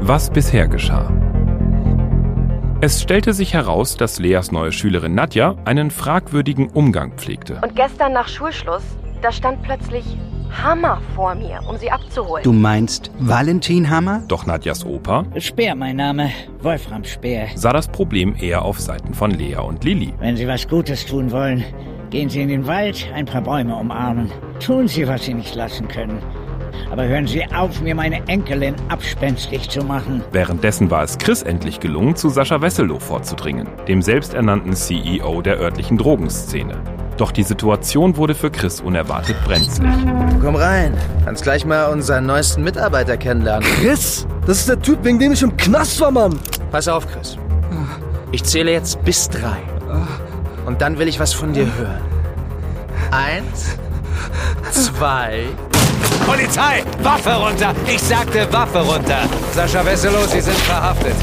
Was bisher geschah. Es stellte sich heraus, dass Leas neue Schülerin Nadja einen fragwürdigen Umgang pflegte. Und gestern nach Schulschluss, da stand plötzlich Hammer vor mir, um sie abzuholen. Du meinst Valentin Hammer? Doch Nadjas Opa Speer mein Name, Wolfram Speer. sah das Problem eher auf Seiten von Lea und Lilly. Wenn Sie was Gutes tun wollen, gehen Sie in den Wald, ein paar Bäume umarmen. Tun Sie, was Sie nicht lassen können. Aber hören Sie auf, mir meine Enkelin abspenstig zu machen. Währenddessen war es Chris endlich gelungen, zu Sascha Wesselow vorzudringen, dem selbsternannten CEO der örtlichen Drogenszene. Doch die Situation wurde für Chris unerwartet brenzlig. Komm rein. Kannst gleich mal unseren neuesten Mitarbeiter kennenlernen. Chris, das ist der Typ, wegen dem ich im Knast war, Mann. Pass auf, Chris. Ich zähle jetzt bis drei. Und dann will ich was von dir hören. Eins, zwei. Polizei! Waffe runter! Ich sagte Waffe runter! Sascha Wesselow, Sie sind verhaftet.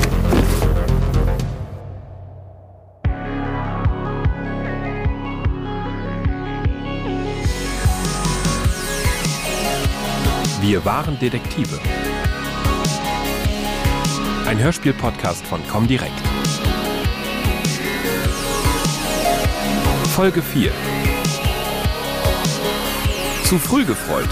Wir waren Detektive. Ein Hörspiel-Podcast von Comdirect. Folge 4. Zu früh gefreut.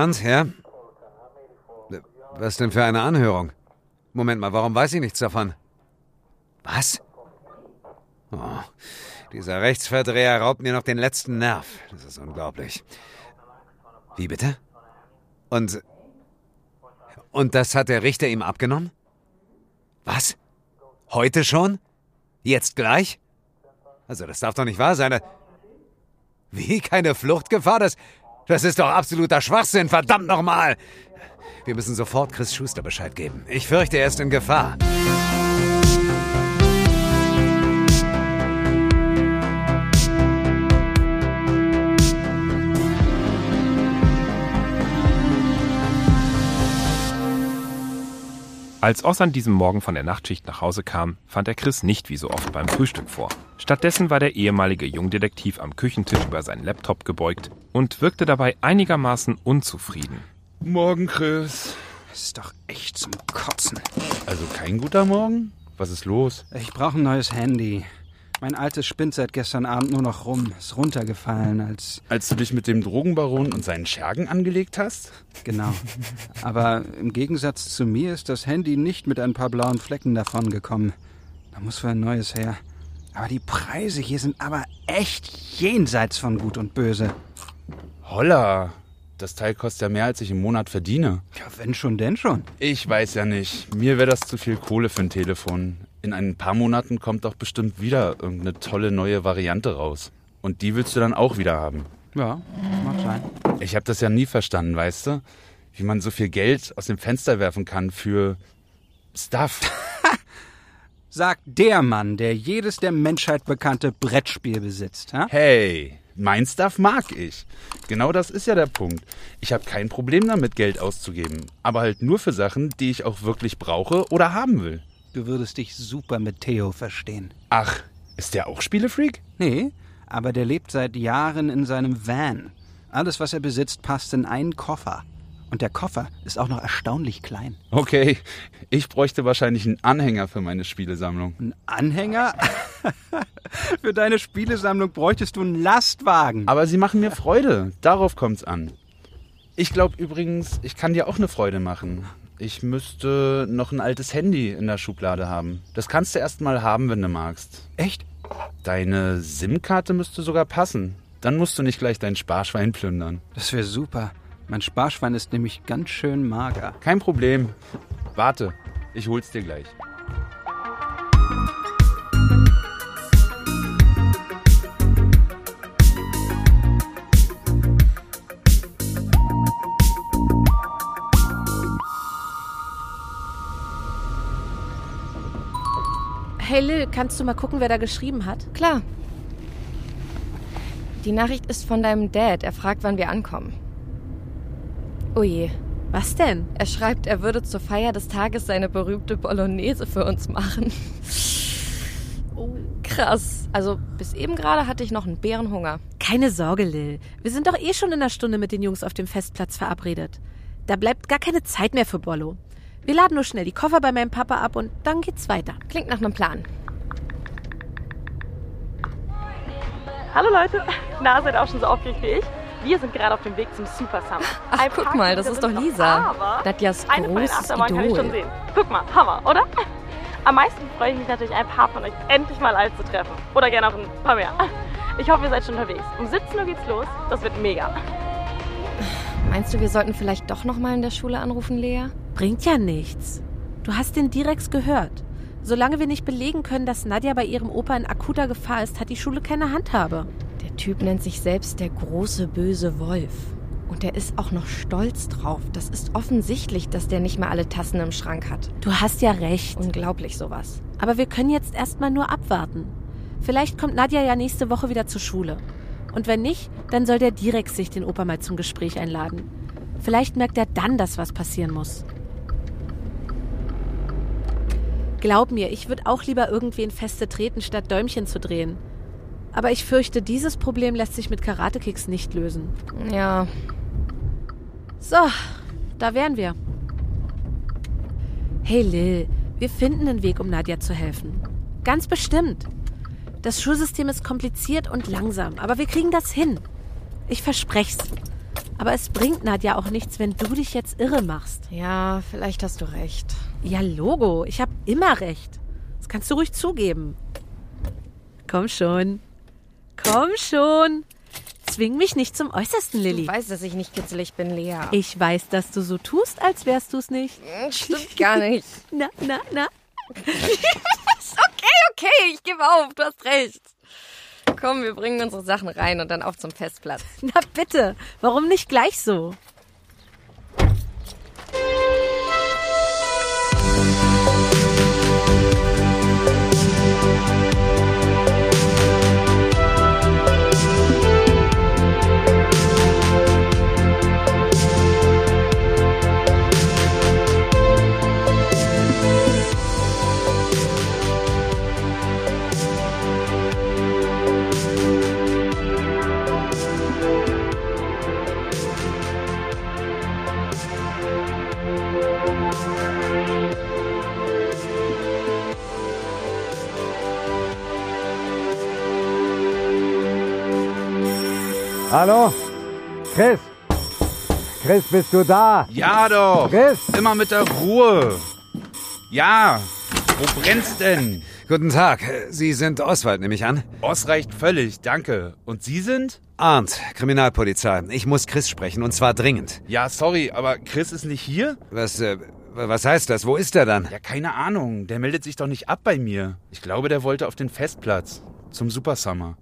Arndt, ja? Was denn für eine Anhörung? Moment mal, warum weiß ich nichts davon? Was? Oh, dieser Rechtsverdreher raubt mir noch den letzten Nerv. Das ist unglaublich. Wie bitte? Und. Und das hat der Richter ihm abgenommen? Was? Heute schon? Jetzt gleich? Also, das darf doch nicht wahr sein. Wie? Keine Fluchtgefahr? Das, das ist doch absoluter Schwachsinn, verdammt nochmal! Wir müssen sofort Chris Schuster Bescheid geben. Ich fürchte, er ist in Gefahr. Als Oss an diesem Morgen von der Nachtschicht nach Hause kam, fand er Chris nicht wie so oft beim Frühstück vor. Stattdessen war der ehemalige Jungdetektiv am Küchentisch über seinen Laptop gebeugt und wirkte dabei einigermaßen unzufrieden. Morgen, Chris. Das ist doch echt zum Kotzen. Also kein guter Morgen? Was ist los? Ich brauche ein neues Handy. Mein altes spinnt seit gestern Abend nur noch rum. Ist runtergefallen, als. Als du dich mit dem Drogenbaron und seinen Schergen angelegt hast? Genau. Aber im Gegensatz zu mir ist das Handy nicht mit ein paar blauen Flecken davongekommen. Da muss wohl ein neues her. Aber die Preise hier sind aber echt jenseits von Gut und Böse. Holla. Das Teil kostet ja mehr, als ich im Monat verdiene. Ja, wenn schon, denn schon. Ich weiß ja nicht. Mir wäre das zu viel Kohle für ein Telefon. In ein paar Monaten kommt doch bestimmt wieder irgendeine tolle neue Variante raus. Und die willst du dann auch wieder haben. Ja, mag sein. Ich habe das ja nie verstanden, weißt du? Wie man so viel Geld aus dem Fenster werfen kann für Stuff. Sagt der Mann, der jedes der Menschheit bekannte Brettspiel besitzt. Ha? Hey, mein Stuff mag ich. Genau das ist ja der Punkt. Ich habe kein Problem damit, Geld auszugeben. Aber halt nur für Sachen, die ich auch wirklich brauche oder haben will. Du würdest dich super mit Theo verstehen. Ach, ist der auch Spielefreak? Nee, aber der lebt seit Jahren in seinem Van. Alles, was er besitzt, passt in einen Koffer. Und der Koffer ist auch noch erstaunlich klein. Okay, ich bräuchte wahrscheinlich einen Anhänger für meine Spielesammlung. Ein Anhänger? für deine Spielesammlung bräuchtest du einen Lastwagen. Aber sie machen mir Freude. Darauf kommt's an. Ich glaube übrigens, ich kann dir auch eine Freude machen. Ich müsste noch ein altes Handy in der Schublade haben. Das kannst du erst mal haben, wenn du magst. Echt? Deine SIM-Karte müsste sogar passen. Dann musst du nicht gleich dein Sparschwein plündern. Das wäre super. Mein Sparschwein ist nämlich ganz schön mager. Kein Problem. Warte, ich hol's dir gleich. Hey Lil, kannst du mal gucken, wer da geschrieben hat? Klar. Die Nachricht ist von deinem Dad. Er fragt, wann wir ankommen. Oh je. Was denn? Er schreibt, er würde zur Feier des Tages seine berühmte Bolognese für uns machen. Oh, krass. Also bis eben gerade hatte ich noch einen Bärenhunger. Keine Sorge, Lil. Wir sind doch eh schon in einer Stunde mit den Jungs auf dem Festplatz verabredet. Da bleibt gar keine Zeit mehr für Bollo. Wir laden nur schnell die Koffer bei meinem Papa ab und dann geht's weiter. Klingt nach einem Plan. Hallo Leute, na, seid auch schon so aufgeregt wie ich? Wir sind gerade auf dem Weg zum Super Summer. Ach, Ein guck mal, das da ist doch Lisa. aber Nadjas Eine von den großes Achterbahnen kann ich schon Idol. sehen. Guck mal, Hammer, oder? Am meisten freue ich mich natürlich, ein paar von euch endlich mal alt zu treffen. Oder gerne auch ein paar mehr. Ich hoffe, ihr seid schon unterwegs. Um 17 Uhr geht's los. Das wird mega. Meinst du, wir sollten vielleicht doch noch mal in der Schule anrufen, Lea? Bringt ja nichts. Du hast den Direx gehört. Solange wir nicht belegen können, dass Nadja bei ihrem Opa in akuter Gefahr ist, hat die Schule keine Handhabe. Der Typ nennt sich selbst der große böse Wolf. Und er ist auch noch stolz drauf. Das ist offensichtlich, dass der nicht mehr alle Tassen im Schrank hat. Du hast ja recht. Unglaublich sowas. Aber wir können jetzt erstmal nur abwarten. Vielleicht kommt Nadja ja nächste Woche wieder zur Schule. Und wenn nicht, dann soll der Direx sich den Opa mal zum Gespräch einladen. Vielleicht merkt er dann, dass was passieren muss. Glaub mir, ich würde auch lieber irgendwen feste treten, statt Däumchen zu drehen. Aber ich fürchte, dieses Problem lässt sich mit Karate-Kicks nicht lösen. Ja, So, da wären wir. Hey Lil, wir finden einen Weg, um Nadja zu helfen. Ganz bestimmt. Das Schulsystem ist kompliziert und langsam, aber wir kriegen das hin. Ich versprech's. Aber es bringt Nadja auch nichts, wenn du dich jetzt irre machst. ja, vielleicht hast du recht. Ja, Logo, ich hab immer recht. Das kannst du ruhig zugeben. Komm schon. Komm schon. Zwing mich nicht zum Äußersten, Lilly. Du weißt, dass ich nicht kitzelig bin, Lea. Ich weiß, dass du so tust, als wärst du's nicht. Stimmt gar nicht. Na, na, na. Okay, okay, ich gebe auf, du hast recht. Komm, wir bringen unsere Sachen rein und dann auf zum Festplatz. Na bitte, warum nicht gleich so? Hallo? Chris? Chris, bist du da? Ja doch. Chris? Immer mit der Ruhe. Ja. Wo brennt's denn? Guten Tag. Sie sind Oswald, nehme ich an. Oss reicht völlig, danke. Und Sie sind? Arndt, Kriminalpolizei. Ich muss Chris sprechen und zwar dringend. Ja, sorry, aber Chris ist nicht hier? Was, äh, was heißt das? Wo ist er dann? Ja, keine Ahnung. Der meldet sich doch nicht ab bei mir. Ich glaube, der wollte auf den Festplatz. Zum Super Summer.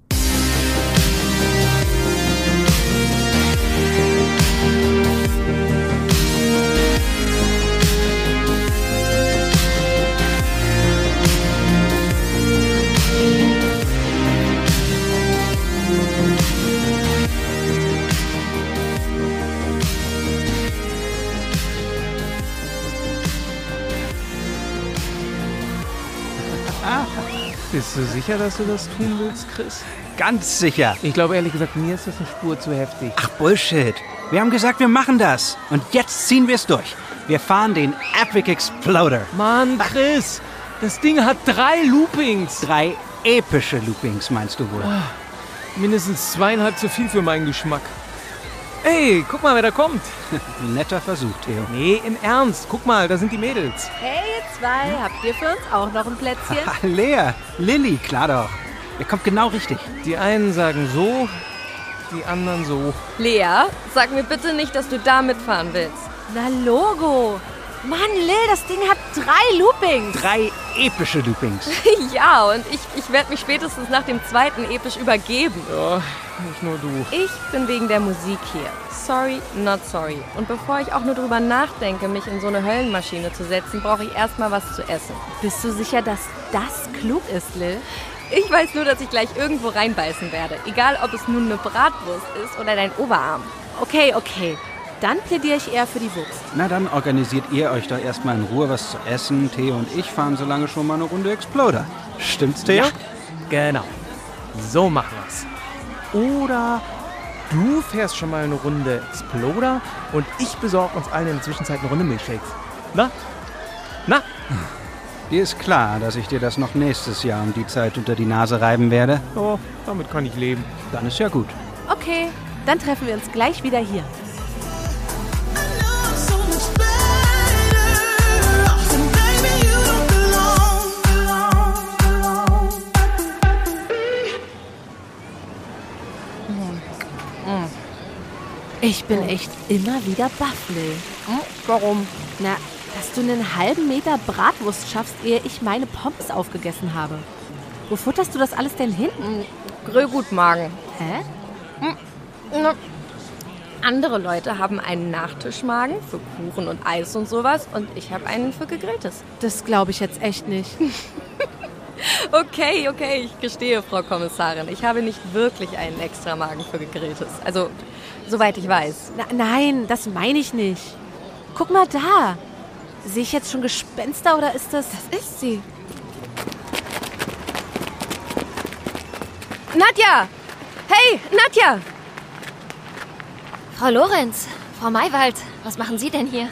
Sicher, dass du das tun willst, Chris? Ganz sicher. Ich glaube ehrlich gesagt, mir ist das eine Spur zu heftig. Ach, Bullshit. Wir haben gesagt, wir machen das. Und jetzt ziehen wir es durch. Wir fahren den Epic Exploder. Mann, Chris, das Ding hat drei Loopings. Drei epische Loopings, meinst du wohl? Mindestens zweieinhalb zu viel für meinen Geschmack. Ey, guck mal, wer da kommt. Netter Versuch, Theo. Nee, im Ernst. Guck mal, da sind die Mädels. Hey, ihr zwei, habt ihr für uns auch noch ein Plätzchen? Lea, Lilly, klar doch. Ihr kommt genau richtig. Die einen sagen so, die anderen so. Lea, sag mir bitte nicht, dass du da mitfahren willst. Na, Logo. Mann, Lil, das Ding hat drei Loopings. Drei epische Loopings. ja, und ich, ich werde mich spätestens nach dem zweiten episch übergeben. Ja, nicht nur du. Ich bin wegen der Musik hier. Sorry, not sorry. Und bevor ich auch nur drüber nachdenke, mich in so eine Höllenmaschine zu setzen, brauche ich erstmal was zu essen. Bist du sicher, dass das klug ist, Lil? Ich weiß nur, dass ich gleich irgendwo reinbeißen werde. Egal, ob es nun eine Bratwurst ist oder dein Oberarm. Okay, okay. Dann plädiere ich eher für die Wurst. Na dann organisiert ihr euch doch erstmal in Ruhe was zu essen. Theo und ich fahren so lange schon mal eine Runde Exploder. Stimmt's, Theo? Ja, genau. So machen wir's. Oder du fährst schon mal eine Runde Exploder und ich besorge uns allen in der Zwischenzeit eine Runde Milchshakes. Na? Na? Dir ist klar, dass ich dir das noch nächstes Jahr um die Zeit unter die Nase reiben werde. Oh, damit kann ich leben. Dann ist ja gut. Okay, dann treffen wir uns gleich wieder hier. Ich bin echt immer wieder baff, Lil. Hm? Warum? Na, dass du einen halben Meter Bratwurst schaffst, ehe ich meine Pommes aufgegessen habe. Wo futterst du das alles denn hin? Hm, Grillgutmagen. Hä? Hm, na, Andere Leute haben einen Nachtischmagen für Kuchen und Eis und sowas und ich habe einen für Gegrilltes. Das glaube ich jetzt echt nicht. Okay, okay, ich gestehe, Frau Kommissarin. Ich habe nicht wirklich einen Extramagen für Gegrilltes. Also, soweit ich weiß. Na, nein, das meine ich nicht. Guck mal da. Sehe ich jetzt schon Gespenster oder ist das... Das ist sie. Nadja! Hey, Nadja! Frau Lorenz, Frau Maywald, was machen Sie denn hier?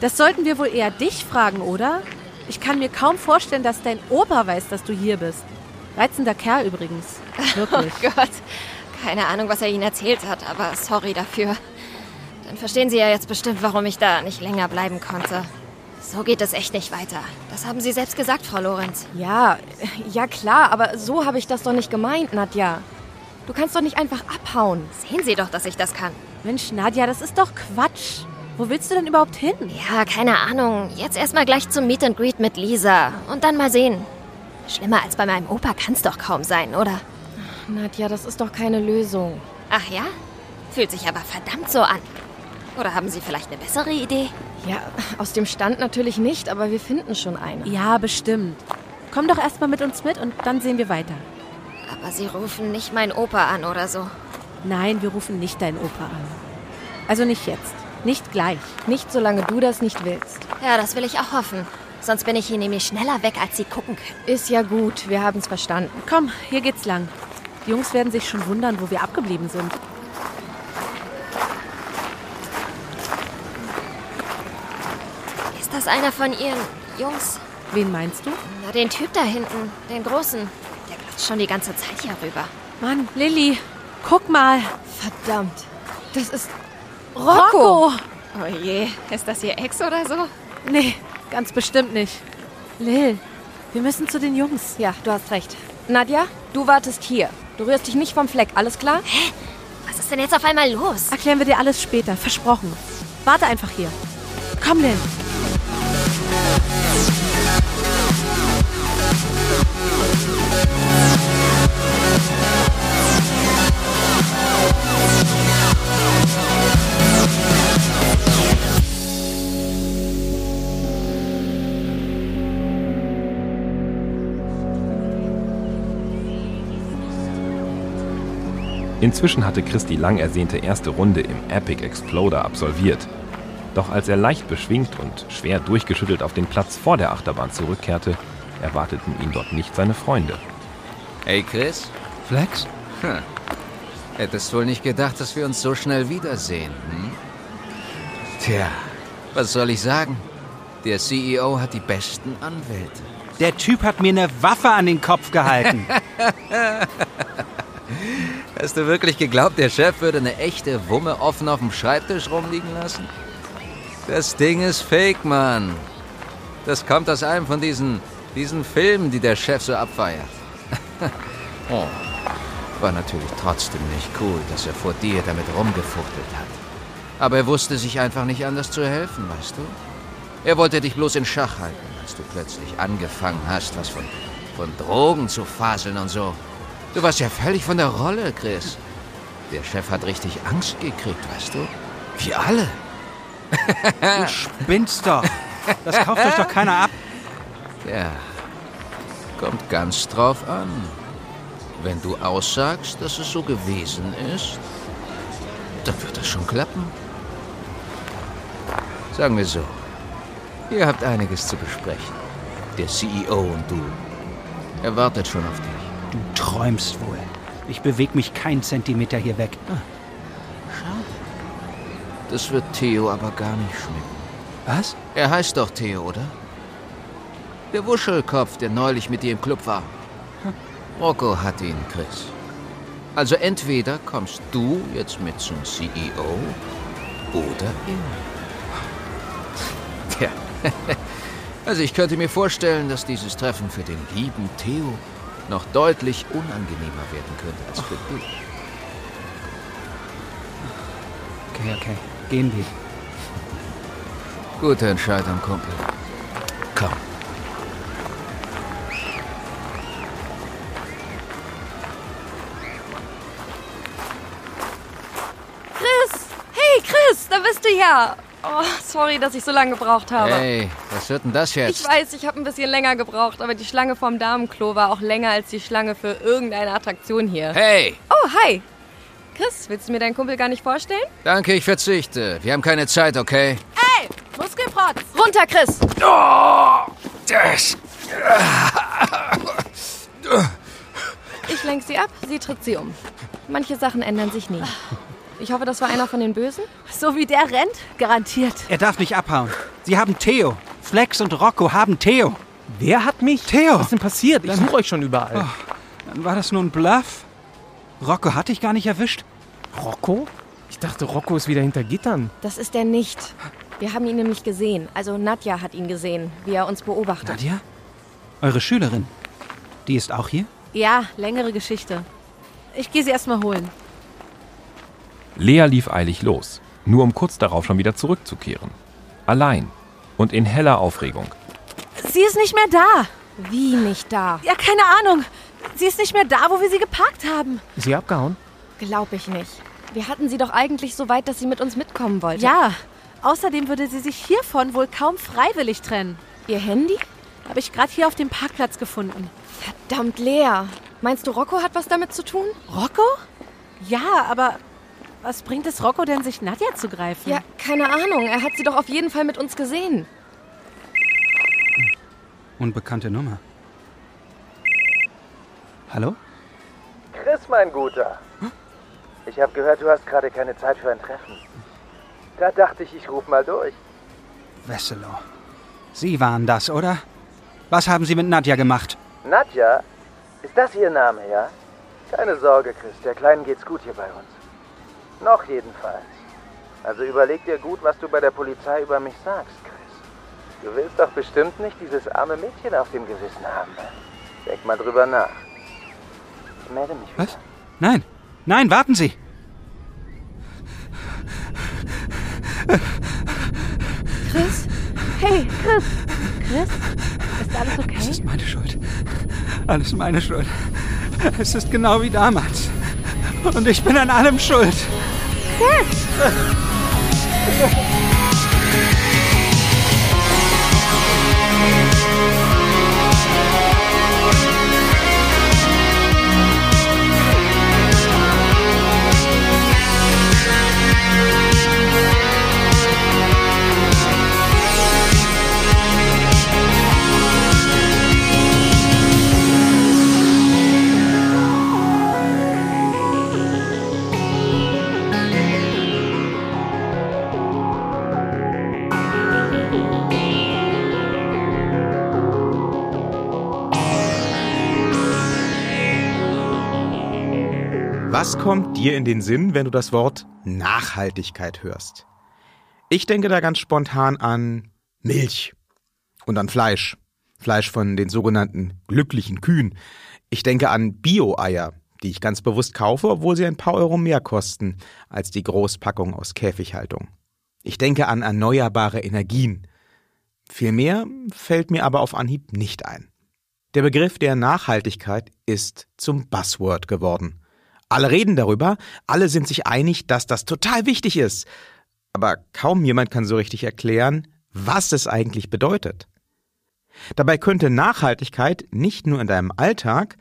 Das sollten wir wohl eher dich fragen, oder? Ich kann mir kaum vorstellen, dass dein Opa weiß, dass du hier bist. Reizender Kerl übrigens. Wirklich. Oh Gott, keine Ahnung, was er Ihnen erzählt hat, aber sorry dafür. Dann verstehen Sie ja jetzt bestimmt, warum ich da nicht länger bleiben konnte. So geht es echt nicht weiter. Das haben Sie selbst gesagt, Frau Lorenz. Ja, ja klar, aber so habe ich das doch nicht gemeint, Nadja. Du kannst doch nicht einfach abhauen. Sehen Sie doch, dass ich das kann. Mensch, Nadja, das ist doch Quatsch. Wo willst du denn überhaupt hin? Ja, keine Ahnung. Jetzt erstmal gleich zum Meet and Greet mit Lisa. Und dann mal sehen. Schlimmer als bei meinem Opa kann's doch kaum sein, oder? Nadja, das ist doch keine Lösung. Ach ja? Fühlt sich aber verdammt so an. Oder haben Sie vielleicht eine bessere Idee? Ja, aus dem Stand natürlich nicht, aber wir finden schon eine. Ja, bestimmt. Komm doch erstmal mit uns mit und dann sehen wir weiter. Aber Sie rufen nicht meinen Opa an oder so. Nein, wir rufen nicht deinen Opa an. Also nicht jetzt. Nicht gleich. Nicht solange du das nicht willst. Ja, das will ich auch hoffen. Sonst bin ich hier nämlich schneller weg, als Sie gucken können. Ist ja gut, wir haben es verstanden. Komm, hier geht's lang. Die Jungs werden sich schon wundern, wo wir abgeblieben sind. Ist das einer von Ihren Jungs? Wen meinst du? Na, den Typ da hinten, den Großen. Der glotzt schon die ganze Zeit hier rüber. Mann, Lilly, guck mal. Verdammt. Das ist Rocco. Oh je, ist das Ihr Ex oder so? Nee, ganz bestimmt nicht. Lil, wir müssen zu den Jungs. Ja, du hast recht. Nadja, du wartest hier. Du rührst dich nicht vom Fleck, alles klar? Hä? Was ist denn jetzt auf einmal los? Erklären wir dir alles später, versprochen. Warte einfach hier. Komm, Lil. Inzwischen hatte Chris die lang ersehnte erste Runde im Epic Exploder absolviert. Doch als er leicht beschwingt und schwer durchgeschüttelt auf den Platz vor der Achterbahn zurückkehrte, erwarteten ihn dort nicht seine Freunde. Hey Chris? Flex? Hm. Hättest wohl nicht gedacht, dass wir uns so schnell wiedersehen, hm? Tja, was soll ich sagen? Der CEO hat die besten Anwälte. Der Typ hat mir eine Waffe an den Kopf gehalten. Hast du wirklich geglaubt, der Chef würde eine echte Wumme offen auf dem Schreibtisch rumliegen lassen? Das Ding ist fake, Mann. Das kommt aus einem von diesen, diesen Filmen, die der Chef so abfeiert. oh. War natürlich trotzdem nicht cool, dass er vor dir damit rumgefuchtelt hat. Aber er wusste sich einfach nicht anders zu helfen, weißt du? Er wollte dich bloß in Schach halten, als du plötzlich angefangen hast, was von, von Drogen zu faseln und so. Du warst ja völlig von der Rolle, Chris. Der Chef hat richtig Angst gekriegt, weißt du? Wir alle. Du spinnst doch. Das kauft euch doch keiner ab. Ja, kommt ganz drauf an. Wenn du aussagst, dass es so gewesen ist, dann wird es schon klappen. Sagen wir so, ihr habt einiges zu besprechen. Der CEO und du. Er wartet schon auf dich. Du träumst wohl. Ich bewege mich keinen Zentimeter hier weg. Das wird Theo aber gar nicht schmecken. Was? Er heißt doch Theo, oder? Der Wuschelkopf, der neulich mit dir im Club war. Rocco hat ihn, Chris. Also entweder kommst du jetzt mit zum CEO oder er. Tja. Also ich könnte mir vorstellen, dass dieses Treffen für den lieben Theo noch deutlich unangenehmer werden könnte als für dich. Okay, okay. Gehen wir. Gute Entscheidung, Kumpel. Komm. Chris! Hey, Chris, da bist du ja. Oh, sorry, dass ich so lange gebraucht habe. Hey, was wird denn das jetzt? Ich weiß, ich habe ein bisschen länger gebraucht, aber die Schlange vorm Damenklo war auch länger als die Schlange für irgendeine Attraktion hier. Hey! Oh, hi! Chris, willst du mir deinen Kumpel gar nicht vorstellen? Danke, ich verzichte. Wir haben keine Zeit, okay? Ey, Muskelprotz! Runter, Chris! Oh, das. Ich lenk sie ab, sie tritt sie um. Manche Sachen ändern sich nie. Ich hoffe, das war einer von den Bösen. So wie der rennt, garantiert. Er darf nicht abhauen. Sie haben Theo. Flex und Rocco haben Theo. Wer hat mich? Theo! Was ist denn passiert? Ich suche euch schon überall. Oh, dann war das nur ein Bluff? Rocco hat dich gar nicht erwischt? Rocco? Ich dachte, Rocco ist wieder hinter Gittern. Das ist er nicht. Wir haben ihn nämlich gesehen. Also Nadja hat ihn gesehen, wie er uns beobachtet. Nadja? Eure Schülerin? Die ist auch hier? Ja, längere Geschichte. Ich gehe sie erstmal holen. Lea lief eilig los, nur um kurz darauf schon wieder zurückzukehren. Allein und in heller Aufregung. Sie ist nicht mehr da. Wie nicht da? Ja, keine Ahnung. Sie ist nicht mehr da, wo wir sie geparkt haben. Ist sie abgehauen? Glaub ich nicht. Wir hatten sie doch eigentlich so weit, dass sie mit uns mitkommen wollte. Ja, außerdem würde sie sich hiervon wohl kaum freiwillig trennen. Ihr Handy? Habe ich gerade hier auf dem Parkplatz gefunden. Verdammt, Lea. Meinst du, Rocco hat was damit zu tun? Rocco? Ja, aber was bringt es Rocco denn, sich Nadja zu greifen? Ja, keine Ahnung. Er hat sie doch auf jeden Fall mit uns gesehen. Unbekannte Nummer. Hallo? Chris, mein Guter. Ich habe gehört, du hast gerade keine Zeit für ein Treffen. Da dachte ich, ich ruf mal durch. Wesselow. Sie waren das, oder? Was haben Sie mit Nadja gemacht? Nadja? Ist das Ihr Name, ja? Keine Sorge, Chris. Der Kleinen geht's gut hier bei uns. Noch jedenfalls. Also überleg dir gut, was du bei der Polizei über mich sagst, Chris. Du willst doch bestimmt nicht dieses arme Mädchen auf dem Gewissen haben. Denk mal drüber nach. Ich melde mich wieder. Was? Nein. Nein, warten Sie. Chris? Hey, Chris! Chris? Ist alles okay? Es ist meine Schuld. Alles meine Schuld. Es ist genau wie damals. Und ich bin an allem schuld. Chris! Was kommt dir in den Sinn, wenn du das Wort Nachhaltigkeit hörst? Ich denke da ganz spontan an Milch und an Fleisch. Fleisch von den sogenannten glücklichen Kühen. Ich denke an Bio-Eier, die ich ganz bewusst kaufe, obwohl sie ein paar Euro mehr kosten als die Großpackung aus Käfighaltung. Ich denke an erneuerbare Energien. Viel mehr fällt mir aber auf Anhieb nicht ein. Der Begriff der Nachhaltigkeit ist zum Buzzword geworden. Alle reden darüber, alle sind sich einig, dass das total wichtig ist. Aber kaum jemand kann so richtig erklären, was es eigentlich bedeutet. Dabei könnte Nachhaltigkeit nicht nur in deinem Alltag,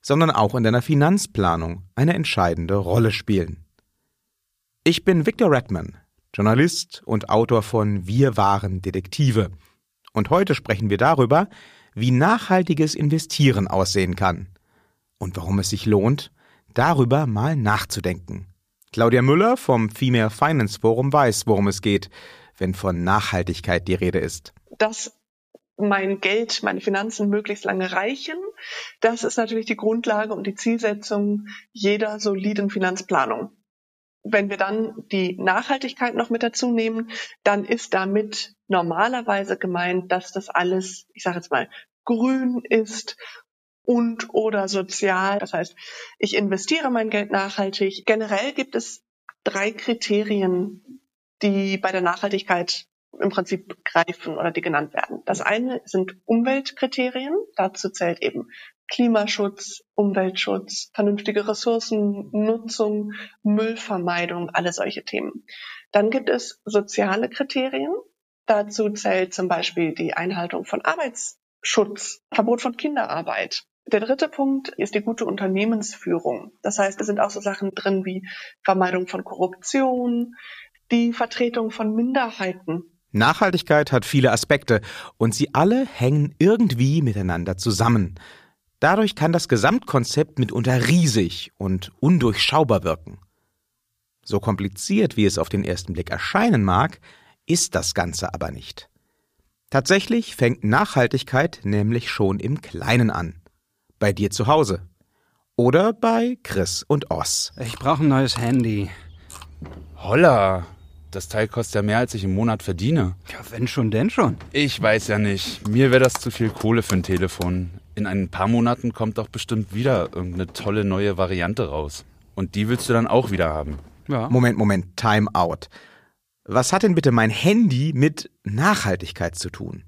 sondern auch in deiner Finanzplanung eine entscheidende Rolle spielen. Ich bin Victor Redman, Journalist und Autor von Wir waren Detektive. Und heute sprechen wir darüber, wie nachhaltiges Investieren aussehen kann und warum es sich lohnt, darüber mal nachzudenken. Claudia Müller vom Female Finance Forum weiß, worum es geht, wenn von Nachhaltigkeit die Rede ist. Dass mein Geld, meine Finanzen möglichst lange reichen, das ist natürlich die Grundlage und die Zielsetzung jeder soliden Finanzplanung. Wenn wir dann die Nachhaltigkeit noch mit dazu nehmen, dann ist damit normalerweise gemeint, dass das alles, ich sage jetzt mal, grün ist und oder sozial. Das heißt, ich investiere mein Geld nachhaltig. Generell gibt es drei Kriterien, die bei der Nachhaltigkeit im Prinzip greifen oder die genannt werden. Das eine sind Umweltkriterien. Dazu zählt eben Klimaschutz, Umweltschutz, vernünftige Ressourcennutzung, Müllvermeidung, alle solche Themen. Dann gibt es soziale Kriterien. Dazu zählt zum Beispiel die Einhaltung von Arbeitsschutz, Verbot von Kinderarbeit. Der dritte Punkt ist die gute Unternehmensführung. Das heißt, es sind auch so Sachen drin wie Vermeidung von Korruption, die Vertretung von Minderheiten, Nachhaltigkeit hat viele Aspekte und sie alle hängen irgendwie miteinander zusammen. Dadurch kann das Gesamtkonzept mitunter riesig und undurchschaubar wirken. So kompliziert, wie es auf den ersten Blick erscheinen mag, ist das Ganze aber nicht. Tatsächlich fängt Nachhaltigkeit nämlich schon im Kleinen an. Bei dir zu Hause. Oder bei Chris und Oss. Ich brauche ein neues Handy. Holla, das Teil kostet ja mehr, als ich im Monat verdiene. Ja, wenn schon, denn schon. Ich weiß ja nicht. Mir wäre das zu viel Kohle für ein Telefon. In ein paar Monaten kommt doch bestimmt wieder irgendeine tolle neue Variante raus. Und die willst du dann auch wieder haben. Ja. Moment, Moment, Time out. Was hat denn bitte mein Handy mit Nachhaltigkeit zu tun?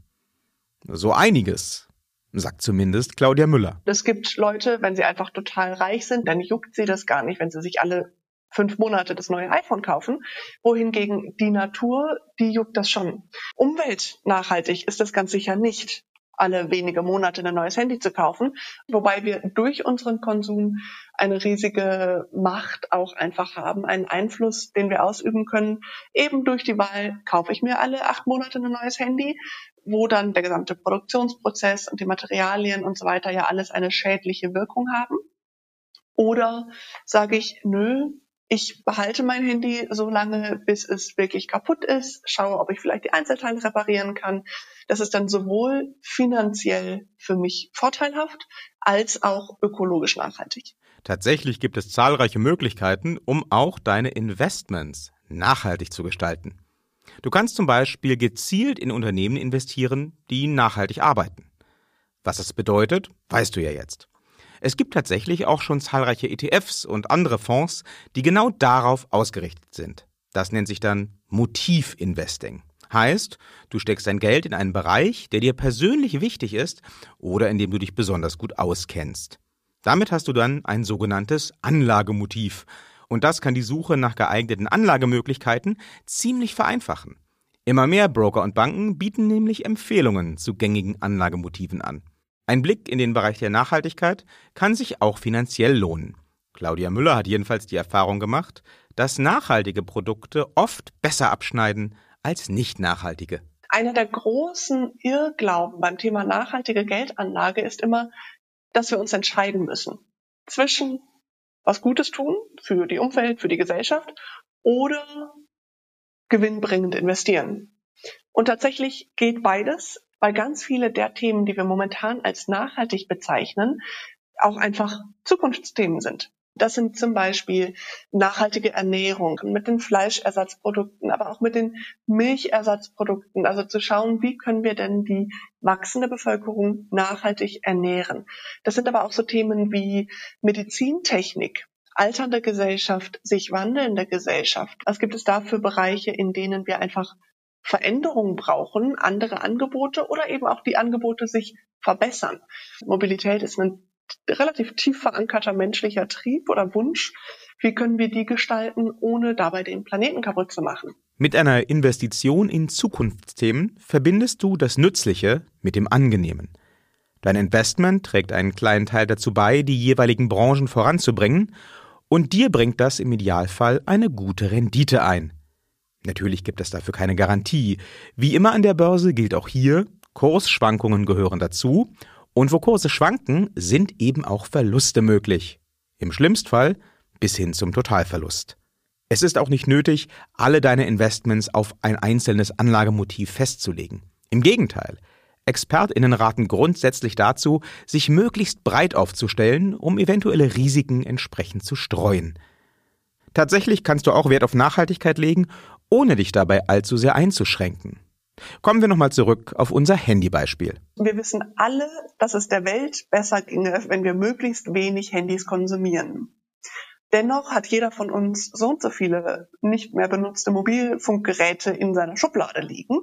So einiges, sagt zumindest Claudia Müller. Es gibt Leute, wenn sie einfach total reich sind, dann juckt sie das gar nicht, wenn sie sich alle fünf Monate das neue iPhone kaufen, wohingegen die Natur, die juckt das schon. Umweltnachhaltig ist das ganz sicher nicht alle wenige Monate ein neues Handy zu kaufen, wobei wir durch unseren Konsum eine riesige Macht auch einfach haben, einen Einfluss, den wir ausüben können, eben durch die Wahl, kaufe ich mir alle acht Monate ein neues Handy, wo dann der gesamte Produktionsprozess und die Materialien und so weiter ja alles eine schädliche Wirkung haben. Oder sage ich, nö, ich behalte mein Handy so lange, bis es wirklich kaputt ist, schaue, ob ich vielleicht die Einzelteile reparieren kann. Das ist dann sowohl finanziell für mich vorteilhaft als auch ökologisch nachhaltig. Tatsächlich gibt es zahlreiche Möglichkeiten, um auch deine Investments nachhaltig zu gestalten. Du kannst zum Beispiel gezielt in Unternehmen investieren, die nachhaltig arbeiten. Was das bedeutet, weißt du ja jetzt. Es gibt tatsächlich auch schon zahlreiche ETFs und andere Fonds, die genau darauf ausgerichtet sind. Das nennt sich dann Motivinvesting. Heißt, du steckst dein Geld in einen Bereich, der dir persönlich wichtig ist oder in dem du dich besonders gut auskennst. Damit hast du dann ein sogenanntes Anlagemotiv. Und das kann die Suche nach geeigneten Anlagemöglichkeiten ziemlich vereinfachen. Immer mehr Broker und Banken bieten nämlich Empfehlungen zu gängigen Anlagemotiven an. Ein Blick in den Bereich der Nachhaltigkeit kann sich auch finanziell lohnen. Claudia Müller hat jedenfalls die Erfahrung gemacht, dass nachhaltige Produkte oft besser abschneiden als nicht nachhaltige. Einer der großen Irrglauben beim Thema nachhaltige Geldanlage ist immer, dass wir uns entscheiden müssen zwischen was Gutes tun für die Umwelt, für die Gesellschaft oder gewinnbringend investieren. Und tatsächlich geht beides weil ganz viele der Themen, die wir momentan als nachhaltig bezeichnen, auch einfach Zukunftsthemen sind. Das sind zum Beispiel nachhaltige Ernährung mit den Fleischersatzprodukten, aber auch mit den Milchersatzprodukten. Also zu schauen, wie können wir denn die wachsende Bevölkerung nachhaltig ernähren. Das sind aber auch so Themen wie Medizintechnik, alternde Gesellschaft, sich wandelnde Gesellschaft. Was gibt es da für Bereiche, in denen wir einfach Veränderungen brauchen, andere Angebote oder eben auch die Angebote sich verbessern? Mobilität ist ein relativ tief verankerter menschlicher Trieb oder Wunsch. Wie können wir die gestalten, ohne dabei den Planeten kaputt zu machen? Mit einer Investition in Zukunftsthemen verbindest du das Nützliche mit dem Angenehmen. Dein Investment trägt einen kleinen Teil dazu bei, die jeweiligen Branchen voranzubringen, und dir bringt das im Idealfall eine gute Rendite ein. Natürlich gibt es dafür keine Garantie. Wie immer an der Börse gilt auch hier, Kursschwankungen gehören dazu und wo Kurse schwanken, sind eben auch Verluste möglich. Im Schlimmstfall bis hin zum Totalverlust. Es ist auch nicht nötig, alle deine Investments auf ein einzelnes Anlagemotiv festzulegen. Im Gegenteil, Expertinnen raten grundsätzlich dazu, sich möglichst breit aufzustellen, um eventuelle Risiken entsprechend zu streuen. Tatsächlich kannst du auch Wert auf Nachhaltigkeit legen, ohne dich dabei allzu sehr einzuschränken. Kommen wir nochmal zurück auf unser Handybeispiel. Wir wissen alle, dass es der Welt besser ginge, wenn wir möglichst wenig Handys konsumieren. Dennoch hat jeder von uns so und so viele nicht mehr benutzte Mobilfunkgeräte in seiner Schublade liegen.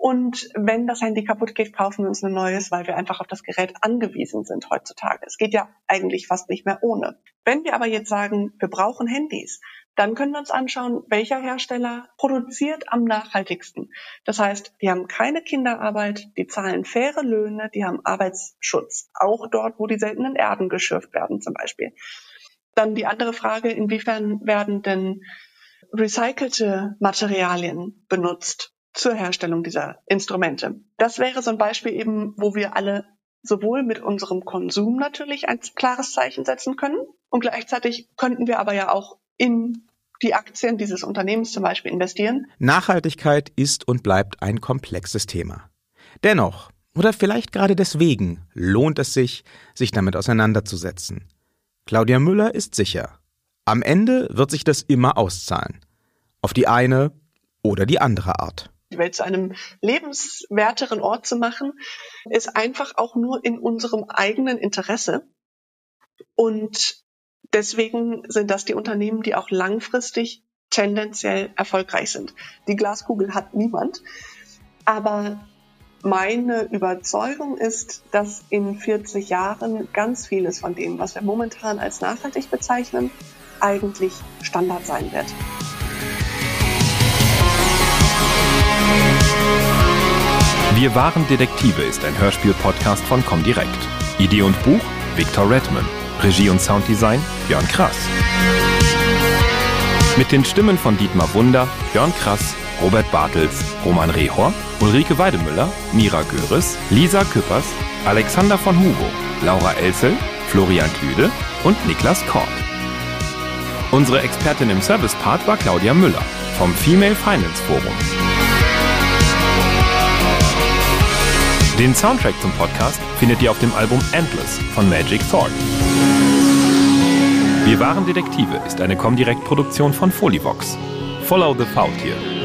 Und wenn das Handy kaputt geht, kaufen wir uns ein neues, weil wir einfach auf das Gerät angewiesen sind heutzutage. Es geht ja eigentlich fast nicht mehr ohne. Wenn wir aber jetzt sagen, wir brauchen Handys, dann können wir uns anschauen, welcher Hersteller produziert am nachhaltigsten. Das heißt, die haben keine Kinderarbeit, die zahlen faire Löhne, die haben Arbeitsschutz, auch dort, wo die seltenen Erden geschürft werden zum Beispiel. Dann die andere Frage, inwiefern werden denn recycelte Materialien benutzt zur Herstellung dieser Instrumente? Das wäre so ein Beispiel eben, wo wir alle sowohl mit unserem Konsum natürlich ein klares Zeichen setzen können und gleichzeitig könnten wir aber ja auch in die Aktien dieses Unternehmens zum Beispiel investieren. Nachhaltigkeit ist und bleibt ein komplexes Thema. Dennoch, oder vielleicht gerade deswegen, lohnt es sich, sich damit auseinanderzusetzen. Claudia Müller ist sicher, am Ende wird sich das immer auszahlen. Auf die eine oder die andere Art. Die Welt zu einem lebenswerteren Ort zu machen, ist einfach auch nur in unserem eigenen Interesse. Und deswegen sind das die Unternehmen, die auch langfristig tendenziell erfolgreich sind. Die Glaskugel hat niemand. Aber meine Überzeugung ist, dass in 40 Jahren ganz vieles von dem, was wir momentan als nachhaltig bezeichnen, eigentlich Standard sein wird. Wir waren Detektive ist ein Hörspiel-Podcast von Comdirect. Idee und Buch Victor Redman. Regie und Sounddesign Björn Krass. Mit den Stimmen von Dietmar Wunder, Björn Krass, Robert Bartels, Roman Rehor, Ulrike Weidemüller, Mira Göres, Lisa Küppers, Alexander von Hugo, Laura Elzel, Florian Klüde und Niklas Kort. Unsere Expertin im Service-Part war Claudia Müller vom Female Finance Forum. Den Soundtrack zum Podcast findet ihr auf dem Album Endless von Magic Thorn. Wir waren Detektive ist eine Comdirect-Produktion von Folivox. Follow the Faultier.